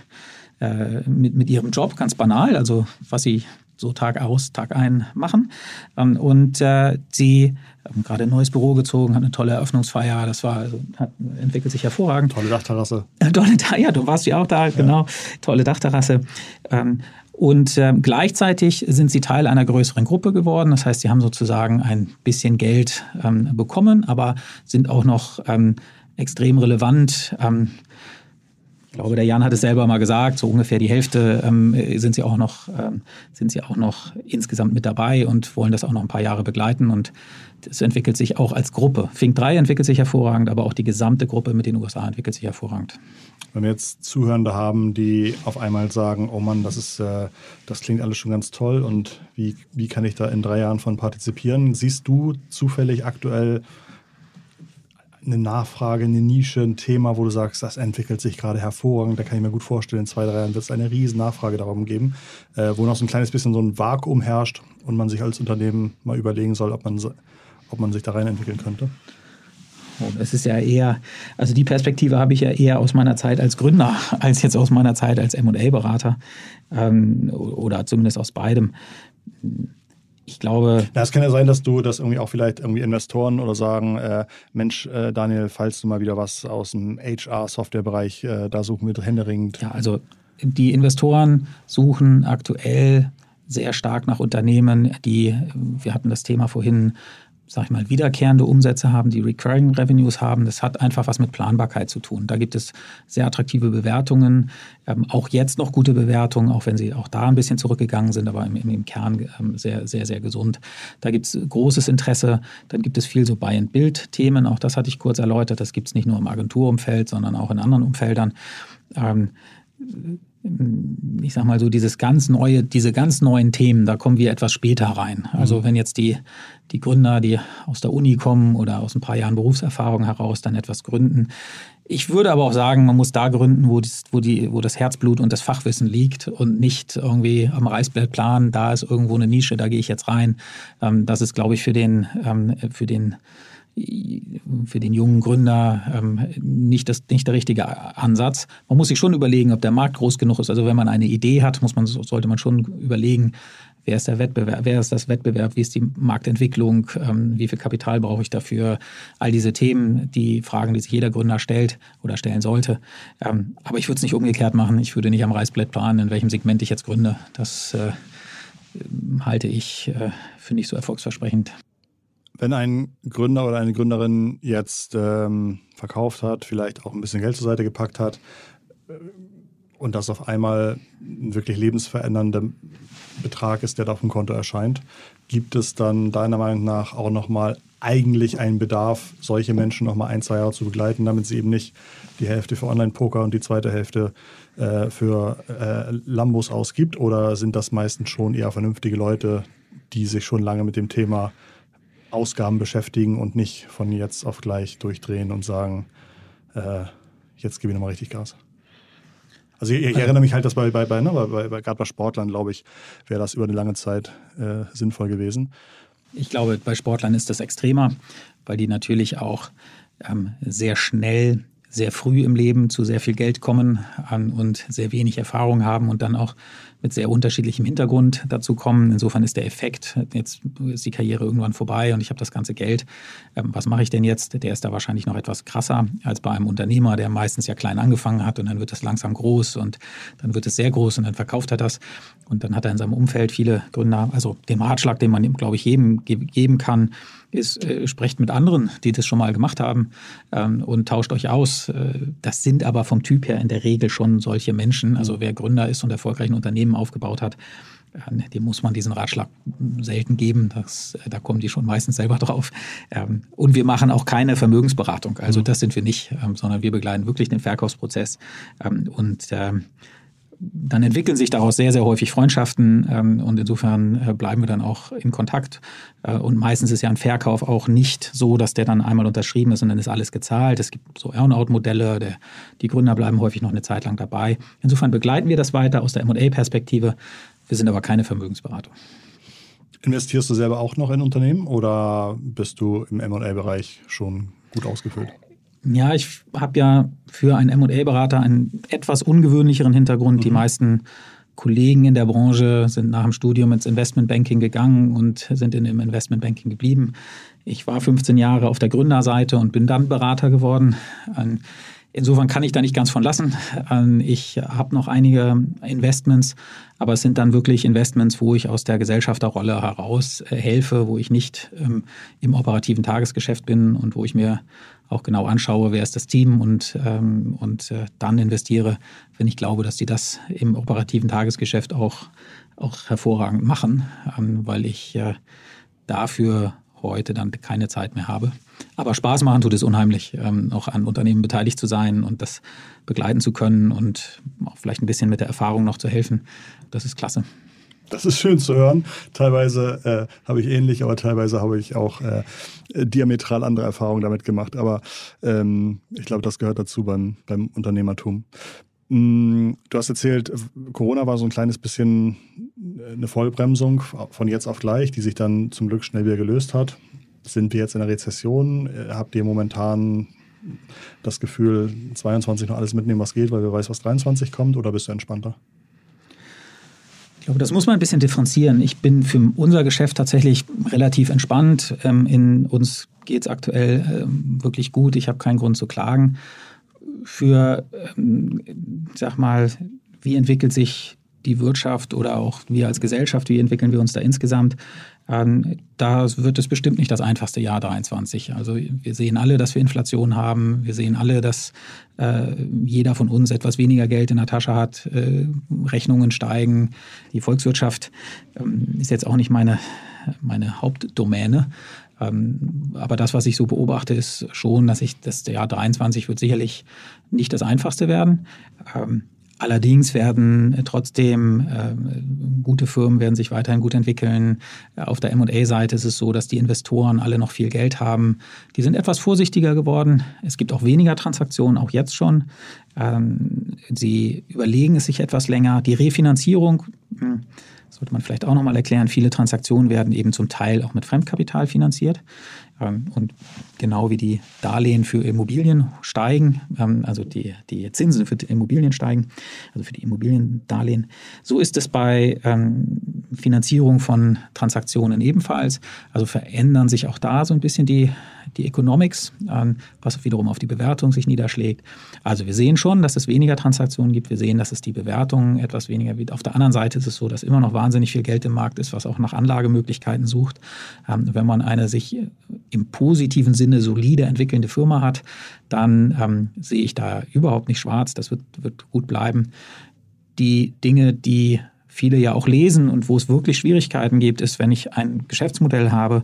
Speaker 2: äh, mit, mit ihrem Job, ganz banal, also was sie so Tag aus, Tag ein machen. Ähm, und äh, sie haben gerade ein neues Büro gezogen, hat eine tolle Eröffnungsfeier, das war, also, hat, entwickelt sich hervorragend.
Speaker 1: Tolle Dachterrasse. [laughs]
Speaker 2: tolle, ja, du warst ja auch da, ja. genau. Tolle Dachterrasse. Ähm, und äh, gleichzeitig sind sie Teil einer größeren Gruppe geworden. Das heißt, sie haben sozusagen ein bisschen Geld ähm, bekommen, aber sind auch noch ähm, extrem relevant. Ähm, ich glaube, der Jan hat es selber mal gesagt, so ungefähr die Hälfte ähm, sind, sie auch noch, ähm, sind sie auch noch insgesamt mit dabei und wollen das auch noch ein paar Jahre begleiten. Und es entwickelt sich auch als Gruppe. Fink 3 entwickelt sich hervorragend, aber auch die gesamte Gruppe mit den USA entwickelt sich hervorragend.
Speaker 1: Wenn wir jetzt Zuhörende haben, die auf einmal sagen, oh Mann, das ist, äh, das klingt alles schon ganz toll und wie, wie kann ich da in drei Jahren von partizipieren? Siehst du zufällig aktuell eine Nachfrage, eine Nische, ein Thema, wo du sagst, das entwickelt sich gerade hervorragend, da kann ich mir gut vorstellen, in zwei, drei Jahren wird es eine riesen Nachfrage darum geben, äh, wo noch so ein kleines bisschen so ein Vakuum herrscht und man sich als Unternehmen mal überlegen soll, ob man, ob man sich da rein entwickeln könnte?
Speaker 2: Es ist ja eher, also die Perspektive habe ich ja eher aus meiner Zeit als Gründer, [laughs] als jetzt aus meiner Zeit als MA-Berater ähm, oder zumindest aus beidem. Ich glaube.
Speaker 1: Ja, es kann ja sein, dass du das irgendwie auch vielleicht irgendwie Investoren oder sagen, äh, Mensch, äh, Daniel, falls du mal wieder was aus dem HR-Softwarebereich, äh, da suchen wir händeringend.
Speaker 2: Ja, also die Investoren suchen aktuell sehr stark nach Unternehmen, die, wir hatten das Thema vorhin, sag ich mal, wiederkehrende Umsätze haben, die Recurring Revenues haben. Das hat einfach was mit Planbarkeit zu tun. Da gibt es sehr attraktive Bewertungen, ähm, auch jetzt noch gute Bewertungen, auch wenn sie auch da ein bisschen zurückgegangen sind, aber im, im Kern ähm, sehr, sehr, sehr gesund. Da gibt es großes Interesse. Dann gibt es viel so Buy-and-Build-Themen. Auch das hatte ich kurz erläutert. Das gibt es nicht nur im Agenturumfeld, sondern auch in anderen Umfeldern. Ähm, ich sag mal so, dieses ganz neue, diese ganz neuen Themen, da kommen wir etwas später rein. Also mhm. wenn jetzt die, die Gründer, die aus der Uni kommen oder aus ein paar Jahren Berufserfahrung heraus dann etwas gründen. Ich würde aber auch sagen, man muss da gründen, wo, das, wo, die, wo das Herzblut und das Fachwissen liegt und nicht irgendwie am Reißbrett planen, da ist irgendwo eine Nische, da gehe ich jetzt rein. Ähm, das ist, glaube ich, für den, ähm, für den für den jungen Gründer ähm, nicht, das, nicht der richtige Ansatz. Man muss sich schon überlegen, ob der Markt groß genug ist. Also wenn man eine Idee hat, muss man, sollte man schon überlegen, wer ist der Wettbewerb, wer ist das Wettbewerb, wie ist die Marktentwicklung, ähm, wie viel Kapital brauche ich dafür, all diese Themen, die Fragen, die sich jeder Gründer stellt oder stellen sollte. Ähm, aber ich würde es nicht umgekehrt machen. Ich würde nicht am Reißbrett planen, in welchem Segment ich jetzt gründe. Das äh, halte ich äh, für nicht so erfolgsversprechend.
Speaker 1: Wenn ein Gründer oder eine Gründerin jetzt ähm, verkauft hat, vielleicht auch ein bisschen Geld zur Seite gepackt hat äh, und das auf einmal ein wirklich lebensverändernder Betrag ist, der da auf dem Konto erscheint, gibt es dann deiner Meinung nach auch nochmal eigentlich einen Bedarf, solche Menschen nochmal ein, zwei Jahre zu begleiten, damit sie eben nicht die Hälfte für Online-Poker und die zweite Hälfte äh, für äh, Lambos ausgibt? Oder sind das meistens schon eher vernünftige Leute, die sich schon lange mit dem Thema Ausgaben beschäftigen und nicht von jetzt auf gleich durchdrehen und sagen, äh, jetzt gebe ich nochmal richtig Gas? Also ich, ich, erinnere mich halt, dass bei, bei, bei, ne, bei, bei gerade bei Sportlern, glaube ich, wäre das über eine lange Zeit äh, sinnvoll gewesen.
Speaker 2: Ich glaube, bei Sportlern ist das extremer, weil die natürlich auch ähm, sehr schnell sehr früh im Leben zu sehr viel Geld kommen und sehr wenig Erfahrung haben und dann auch mit sehr unterschiedlichem Hintergrund dazu kommen. Insofern ist der Effekt, jetzt ist die Karriere irgendwann vorbei und ich habe das ganze Geld. Ähm, was mache ich denn jetzt? Der ist da wahrscheinlich noch etwas krasser als bei einem Unternehmer, der meistens ja klein angefangen hat und dann wird es langsam groß und dann wird es sehr groß und dann verkauft er das und dann hat er in seinem Umfeld viele Gründer. Also den Ratschlag, den man, glaube ich, jedem geben kann, ist, äh, sprecht mit anderen, die das schon mal gemacht haben ähm, und tauscht euch aus. Äh, das sind aber vom Typ her in der Regel schon solche Menschen. Also wer Gründer ist und erfolgreich ein Unternehmen aufgebaut hat, äh, dem muss man diesen Ratschlag selten geben. Das, äh, da kommen die schon meistens selber [laughs] drauf. Ähm, und wir machen auch keine Vermögensberatung. Also mhm. das sind wir nicht, ähm, sondern wir begleiten wirklich den Verkaufsprozess. Ähm, und ähm, dann entwickeln sich daraus sehr, sehr häufig Freundschaften ähm, und insofern äh, bleiben wir dann auch in Kontakt. Äh, und meistens ist ja ein Verkauf auch nicht so, dass der dann einmal unterschrieben ist und dann ist alles gezahlt. Es gibt so Earnout-Modelle, die Gründer bleiben häufig noch eine Zeit lang dabei. Insofern begleiten wir das weiter aus der M&A-Perspektive. Wir sind aber keine Vermögensberatung.
Speaker 1: Investierst du selber auch noch in Unternehmen oder bist du im M&A-Bereich schon gut ausgefüllt?
Speaker 2: Ja, ich habe ja für einen MA-Berater einen etwas ungewöhnlicheren Hintergrund. Mhm. Die meisten Kollegen in der Branche sind nach dem Studium ins Investmentbanking gegangen und sind in dem Investmentbanking geblieben. Ich war 15 Jahre auf der Gründerseite und bin dann Berater geworden. Insofern kann ich da nicht ganz von lassen. Ich habe noch einige Investments, aber es sind dann wirklich Investments, wo ich aus der Gesellschafterrolle heraus äh, helfe, wo ich nicht ähm, im operativen Tagesgeschäft bin und wo ich mir auch genau anschaue, wer ist das Team und, ähm, und äh, dann investiere, wenn ich glaube, dass die das im operativen Tagesgeschäft auch, auch hervorragend machen, ähm, weil ich äh, dafür heute dann keine Zeit mehr habe. Aber Spaß machen tut es unheimlich, ähm, auch an Unternehmen beteiligt zu sein und das begleiten zu können und auch vielleicht ein bisschen mit der Erfahrung noch zu helfen. Das ist klasse.
Speaker 1: Das ist schön zu hören. Teilweise äh, habe ich ähnlich, aber teilweise habe ich auch äh, diametral andere Erfahrungen damit gemacht. Aber ähm, ich glaube, das gehört dazu beim, beim Unternehmertum. Mm, du hast erzählt, Corona war so ein kleines bisschen äh, eine Vollbremsung von jetzt auf gleich, die sich dann zum Glück schnell wieder gelöst hat. Sind wir jetzt in der Rezession? Äh, habt ihr momentan das Gefühl, 22 noch alles mitnehmen, was geht, weil wir weiß, was 23 kommt, oder bist du entspannter?
Speaker 2: Glaube, das muss man ein bisschen differenzieren. Ich bin für unser Geschäft tatsächlich relativ entspannt. Ähm, in uns geht es aktuell ähm, wirklich gut. Ich habe keinen Grund zu klagen. Für, ähm, sag mal, wie entwickelt sich die Wirtschaft oder auch wir als Gesellschaft, wie entwickeln wir uns da insgesamt? Ähm, da wird es bestimmt nicht das einfachste Jahr 23. Also wir sehen alle, dass wir Inflation haben. Wir sehen alle, dass äh, jeder von uns etwas weniger Geld in der Tasche hat. Äh, Rechnungen steigen. Die Volkswirtschaft ähm, ist jetzt auch nicht meine, meine Hauptdomäne. Ähm, aber das, was ich so beobachte, ist schon, dass ich das Jahr 23 wird sicherlich nicht das einfachste werden. Ähm, Allerdings werden äh, trotzdem äh, gute Firmen werden sich weiterhin gut entwickeln. Auf der M&A-Seite ist es so, dass die Investoren alle noch viel Geld haben. Die sind etwas vorsichtiger geworden. Es gibt auch weniger Transaktionen, auch jetzt schon. Ähm, sie überlegen es sich etwas länger. Die Refinanzierung hm, sollte man vielleicht auch noch mal erklären. Viele Transaktionen werden eben zum Teil auch mit Fremdkapital finanziert. Ähm, und genau wie die Darlehen für Immobilien steigen, ähm, also die, die Zinsen für die Immobilien steigen, also für die Immobiliendarlehen, so ist es bei ähm, Finanzierung von Transaktionen ebenfalls. Also verändern sich auch da so ein bisschen die, die Economics, was wiederum auf die Bewertung sich niederschlägt. Also wir sehen schon, dass es weniger Transaktionen gibt. Wir sehen, dass es die Bewertung etwas weniger gibt. Auf der anderen Seite ist es so, dass immer noch wahnsinnig viel Geld im Markt ist, was auch nach Anlagemöglichkeiten sucht. Ähm, wenn man eine sich im positiven Sinne solide entwickelnde Firma hat, dann ähm, sehe ich da überhaupt nicht schwarz. Das wird, wird gut bleiben. Die Dinge, die viele ja auch lesen und wo es wirklich Schwierigkeiten gibt, ist, wenn ich ein Geschäftsmodell habe,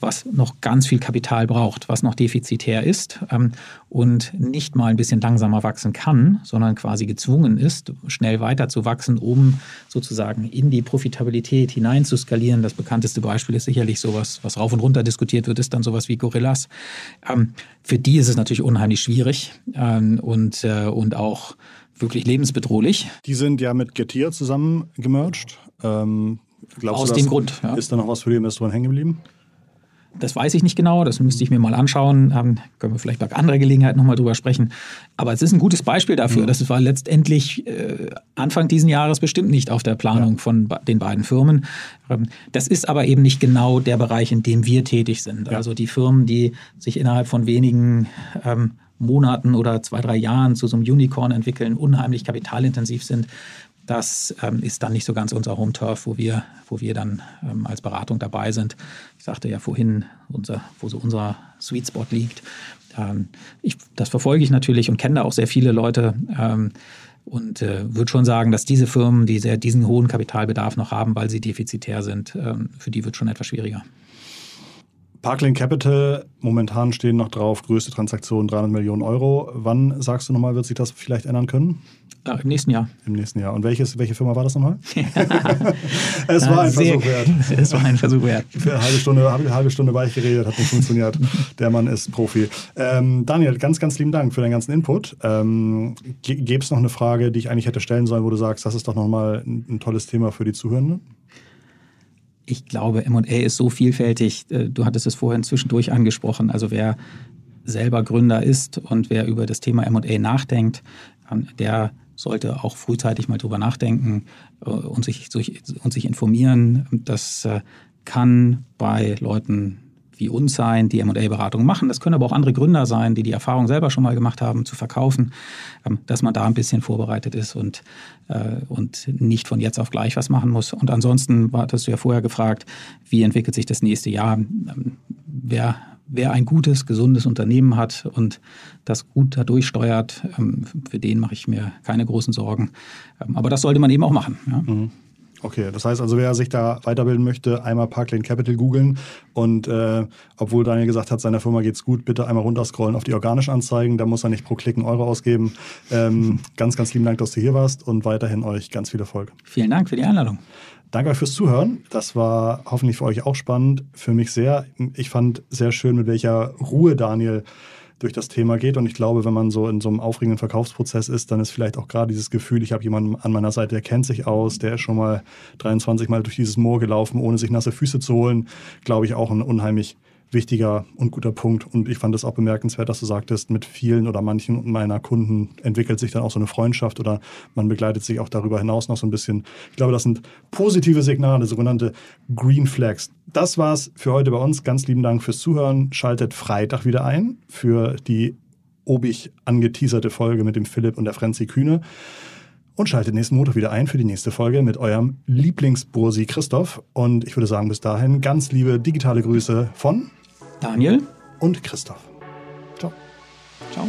Speaker 2: was noch ganz viel Kapital braucht, was noch defizitär ist ähm, und nicht mal ein bisschen langsamer wachsen kann, sondern quasi gezwungen ist, schnell weiter zu wachsen, um sozusagen in die Profitabilität hinein zu skalieren. Das bekannteste Beispiel ist sicherlich sowas, was rauf und runter diskutiert wird, ist dann sowas wie Gorillas. Ähm, für die ist es natürlich unheimlich schwierig ähm, und, äh, und auch wirklich lebensbedrohlich.
Speaker 1: Die sind ja mit Getir zusammen gemerged. Ähm,
Speaker 2: Aus du, dem Grund.
Speaker 1: Ja. Ist da noch was für die Investoren hängen geblieben?
Speaker 2: Das weiß ich nicht genau, das müsste ich mir mal anschauen. Ähm, können wir vielleicht bei anderer Gelegenheit nochmal drüber sprechen. Aber es ist ein gutes Beispiel dafür. Mhm. Das war letztendlich äh, Anfang diesen Jahres bestimmt nicht auf der Planung ja. von den beiden Firmen. Ähm, das ist aber eben nicht genau der Bereich, in dem wir tätig sind. Ja. Also die Firmen, die sich innerhalb von wenigen ähm, Monaten oder zwei, drei Jahren zu so einem Unicorn entwickeln, unheimlich kapitalintensiv sind, das ähm, ist dann nicht so ganz unser Home-Turf, wo wir, wo wir dann ähm, als Beratung dabei sind. Ich sagte ja vorhin, unser, wo so unser Sweet Spot liegt. Ähm, ich, das verfolge ich natürlich und kenne da auch sehr viele Leute ähm, und äh, würde schon sagen, dass diese Firmen, die sehr, diesen hohen Kapitalbedarf noch haben, weil sie defizitär sind, ähm, für die wird schon etwas schwieriger.
Speaker 1: Parkland Capital, momentan stehen noch drauf, größte Transaktion 300 Millionen Euro. Wann, sagst du nochmal, wird sich das vielleicht ändern können?
Speaker 2: Ja, Im nächsten Jahr.
Speaker 1: Im nächsten Jahr. Und welches, welche Firma war das nochmal? [laughs] [laughs] es war ein Sehr, Versuch wert. [laughs]
Speaker 2: Es war ein Versuch wert.
Speaker 1: Für eine halbe Stunde, eine halbe Stunde weich geredet, hat nicht funktioniert. Der Mann ist Profi. Ähm, Daniel, ganz, ganz lieben Dank für deinen ganzen Input. Ähm, Gäbe es noch eine Frage, die ich eigentlich hätte stellen sollen, wo du sagst, das ist doch nochmal ein, ein tolles Thema für die Zuhörenden?
Speaker 2: Ich glaube, MA ist so vielfältig. Äh, du hattest es vorhin zwischendurch angesprochen. Also wer selber Gründer ist und wer über das Thema MA nachdenkt, ähm, der sollte auch frühzeitig mal drüber nachdenken äh, und sich, und sich informieren. Das äh, kann bei Leuten wie uns sein, die M&A-Beratung machen. Das können aber auch andere Gründer sein, die die Erfahrung selber schon mal gemacht haben, zu verkaufen, ähm, dass man da ein bisschen vorbereitet ist und, äh, und nicht von jetzt auf gleich was machen muss. Und ansonsten hattest du ja vorher gefragt, wie entwickelt sich das nächste Jahr? Ähm, wer, wer ein gutes, gesundes Unternehmen hat und das gut dadurch steuert, ähm, für den mache ich mir keine großen Sorgen. Aber das sollte man eben auch machen. Ja? Mhm.
Speaker 1: Okay, das heißt also, wer sich da weiterbilden möchte, einmal Parklane Capital googeln und äh, obwohl Daniel gesagt hat, seiner Firma geht's gut, bitte einmal runterscrollen auf die organischen Anzeigen, da muss er nicht pro Klick einen Euro ausgeben. Ähm, [laughs] ganz, ganz lieben Dank, dass du hier warst und weiterhin euch ganz viel Erfolg.
Speaker 2: Vielen Dank für die Einladung.
Speaker 1: Danke euch fürs Zuhören. Das war hoffentlich für euch auch spannend. Für mich sehr. Ich fand sehr schön, mit welcher Ruhe Daniel durch das Thema geht. Und ich glaube, wenn man so in so einem aufregenden Verkaufsprozess ist, dann ist vielleicht auch gerade dieses Gefühl, ich habe jemanden an meiner Seite, der kennt sich aus, der ist schon mal 23 Mal durch dieses Moor gelaufen, ohne sich nasse Füße zu holen, glaube ich, auch ein unheimlich wichtiger und guter Punkt. Und ich fand es auch bemerkenswert, dass du sagtest, mit vielen oder manchen meiner Kunden entwickelt sich dann auch so eine Freundschaft oder man begleitet sich auch darüber hinaus noch so ein bisschen. Ich glaube, das sind positive Signale, sogenannte Green Flags. Das war's für heute bei uns. Ganz lieben Dank fürs Zuhören. Schaltet Freitag wieder ein für die obig angeteaserte Folge mit dem Philipp und der Frenzy Kühne. Und schaltet nächsten Montag wieder ein für die nächste Folge mit eurem Lieblingsbursi Christoph. Und ich würde sagen, bis dahin ganz liebe digitale Grüße von
Speaker 2: Daniel
Speaker 1: und Christoph. Ciao.
Speaker 2: Ciao.